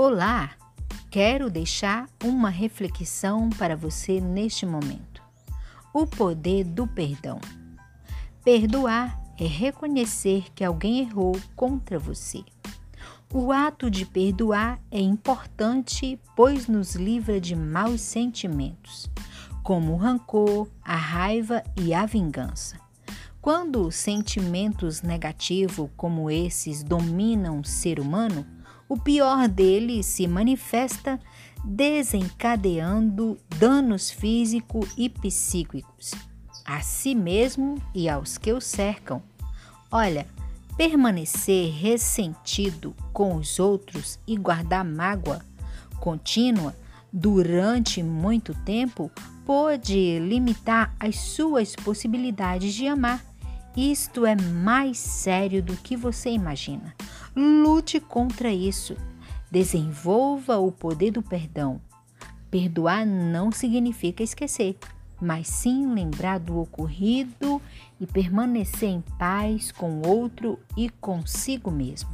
Olá! Quero deixar uma reflexão para você neste momento. O poder do perdão. Perdoar é reconhecer que alguém errou contra você. O ato de perdoar é importante, pois nos livra de maus sentimentos, como o rancor, a raiva e a vingança. Quando sentimentos negativos como esses dominam o ser humano, o pior deles se manifesta desencadeando danos físicos e psíquicos a si mesmo e aos que o cercam. Olha, permanecer ressentido com os outros e guardar mágoa contínua durante muito tempo pode limitar as suas possibilidades de amar. Isto é mais sério do que você imagina. Lute contra isso. Desenvolva o poder do perdão. Perdoar não significa esquecer, mas sim lembrar do ocorrido e permanecer em paz com o outro e consigo mesmo.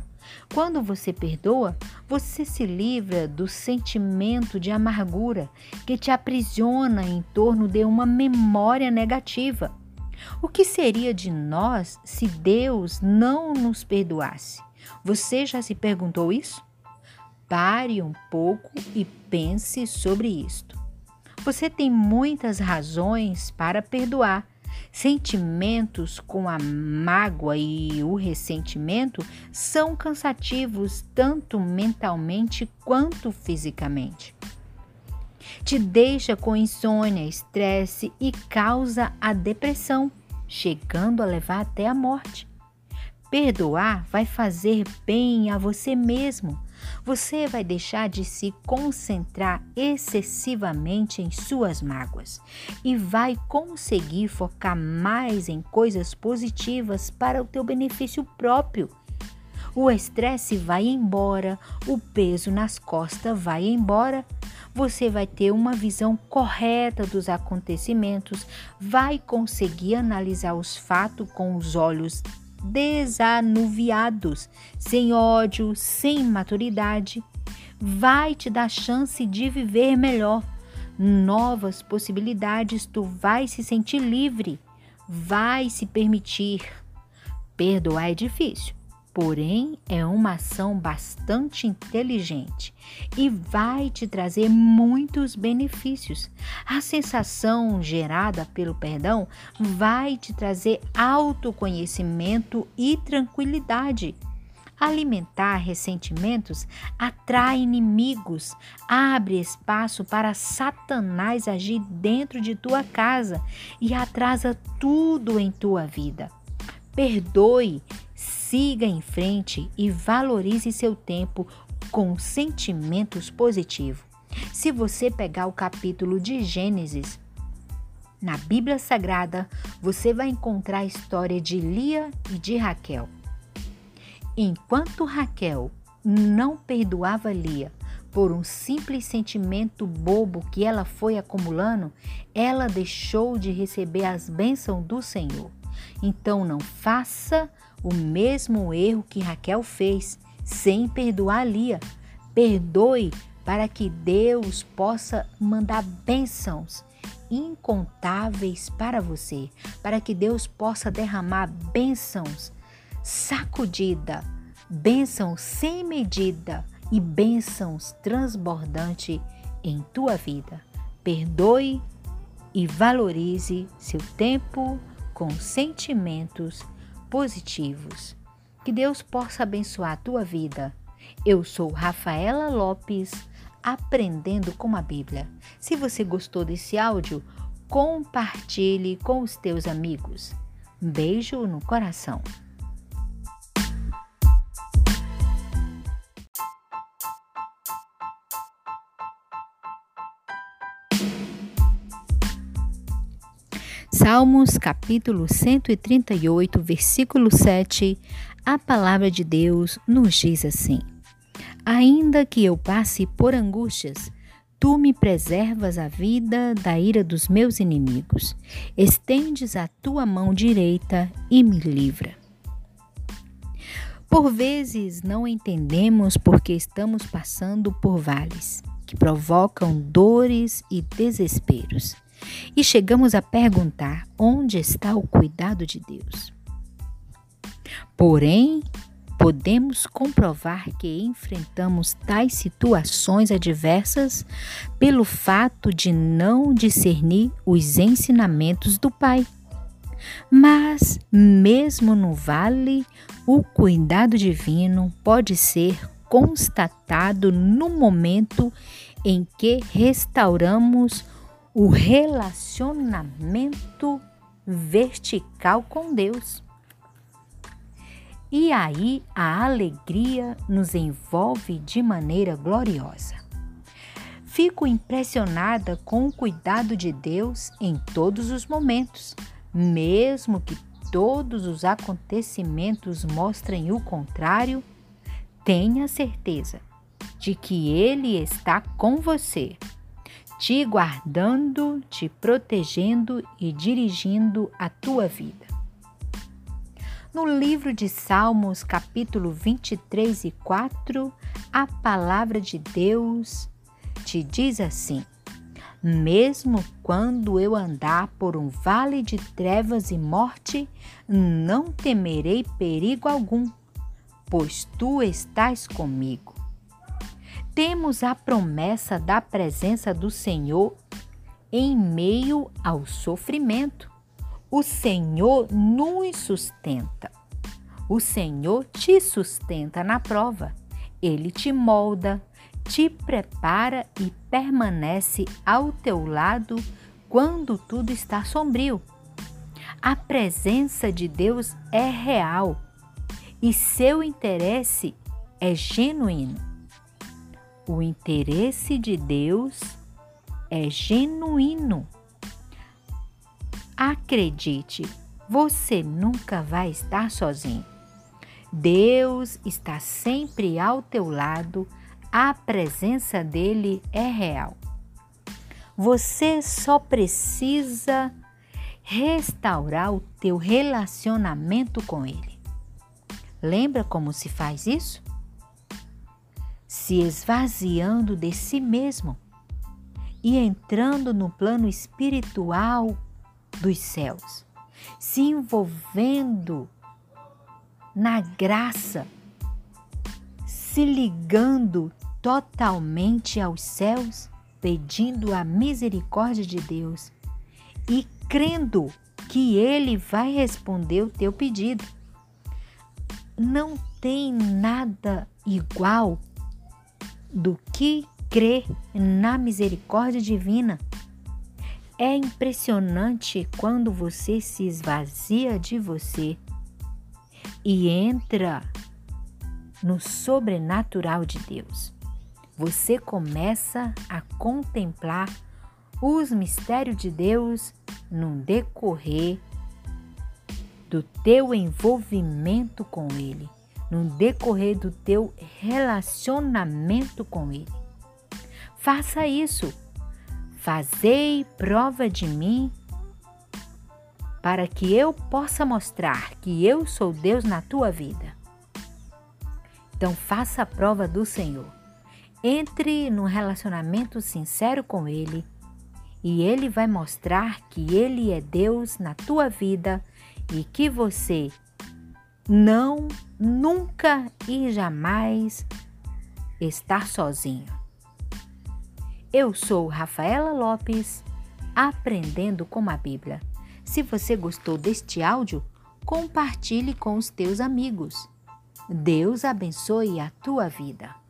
Quando você perdoa, você se livra do sentimento de amargura que te aprisiona em torno de uma memória negativa. O que seria de nós se Deus não nos perdoasse? Você já se perguntou isso? Pare um pouco e pense sobre isto. Você tem muitas razões para perdoar. Sentimentos com a mágoa e o ressentimento são cansativos tanto mentalmente quanto fisicamente. Te deixa com insônia, estresse e causa a depressão, chegando a levar até a morte. Perdoar vai fazer bem a você mesmo. Você vai deixar de se concentrar excessivamente em suas mágoas e vai conseguir focar mais em coisas positivas para o teu benefício próprio. O estresse vai embora, o peso nas costas vai embora. Você vai ter uma visão correta dos acontecimentos, vai conseguir analisar os fatos com os olhos desanuviados, sem ódio, sem maturidade, vai te dar chance de viver melhor. Novas possibilidades, tu vai se sentir livre, vai se permitir. Perdoar é difícil, porém é uma ação bastante inteligente e vai te trazer muitos benefícios. A sensação gerada pelo perdão vai te trazer autoconhecimento e tranquilidade. Alimentar ressentimentos atrai inimigos, abre espaço para Satanás agir dentro de tua casa e atrasa tudo em tua vida. Perdoe Siga em frente e valorize seu tempo com sentimentos positivos. Se você pegar o capítulo de Gênesis, na Bíblia Sagrada, você vai encontrar a história de Lia e de Raquel. Enquanto Raquel não perdoava Lia por um simples sentimento bobo que ela foi acumulando, ela deixou de receber as bênçãos do Senhor. Então não faça o mesmo erro que Raquel fez, sem perdoar Lia. Perdoe para que Deus possa mandar bênçãos incontáveis para você, para que Deus possa derramar bênçãos sacudida, bênçãos sem medida e bênçãos transbordante em tua vida. Perdoe e valorize seu tempo com sentimentos positivos. Que Deus possa abençoar a tua vida. Eu sou Rafaela Lopes, aprendendo com a Bíblia. Se você gostou desse áudio, compartilhe com os teus amigos. Um beijo no coração. Salmos capítulo 138, versículo 7, a palavra de Deus nos diz assim: Ainda que eu passe por angústias, tu me preservas a vida da ira dos meus inimigos. Estendes a tua mão direita e me livra. Por vezes não entendemos porque estamos passando por vales que provocam dores e desesperos. E chegamos a perguntar onde está o cuidado de Deus. Porém, podemos comprovar que enfrentamos tais situações adversas pelo fato de não discernir os ensinamentos do Pai. Mas, mesmo no vale, o cuidado divino pode ser constatado no momento em que restauramos o relacionamento vertical com Deus. E aí a alegria nos envolve de maneira gloriosa. Fico impressionada com o cuidado de Deus em todos os momentos, mesmo que todos os acontecimentos mostrem o contrário. Tenha certeza de que Ele está com você, te guardando, te protegendo e dirigindo a tua vida. No livro de Salmos, capítulo 23 e 4, a palavra de Deus te diz assim: Mesmo quando eu andar por um vale de trevas e morte, não temerei perigo algum, pois tu estás comigo. Temos a promessa da presença do Senhor em meio ao sofrimento. O Senhor nos sustenta. O Senhor te sustenta na prova. Ele te molda, te prepara e permanece ao teu lado quando tudo está sombrio. A presença de Deus é real e seu interesse é genuíno. O interesse de Deus é genuíno. Acredite, você nunca vai estar sozinho. Deus está sempre ao teu lado, a presença dele é real. Você só precisa restaurar o teu relacionamento com ele. Lembra como se faz isso? Se esvaziando de si mesmo e entrando no plano espiritual dos céus, se envolvendo na graça, se ligando totalmente aos céus, pedindo a misericórdia de Deus e crendo que Ele vai responder o teu pedido. Não tem nada igual do que crer na misericórdia divina é impressionante quando você se esvazia de você e entra no sobrenatural de Deus. Você começa a contemplar os mistérios de Deus no decorrer do teu envolvimento com Ele, no decorrer do teu relacionamento com Ele. Faça isso Fazei prova de mim, para que eu possa mostrar que eu sou Deus na tua vida. Então, faça a prova do Senhor. Entre num relacionamento sincero com Ele e Ele vai mostrar que Ele é Deus na tua vida e que você não, nunca e jamais está sozinho. Eu sou Rafaela Lopes, aprendendo com a Bíblia. Se você gostou deste áudio, compartilhe com os teus amigos. Deus abençoe a tua vida.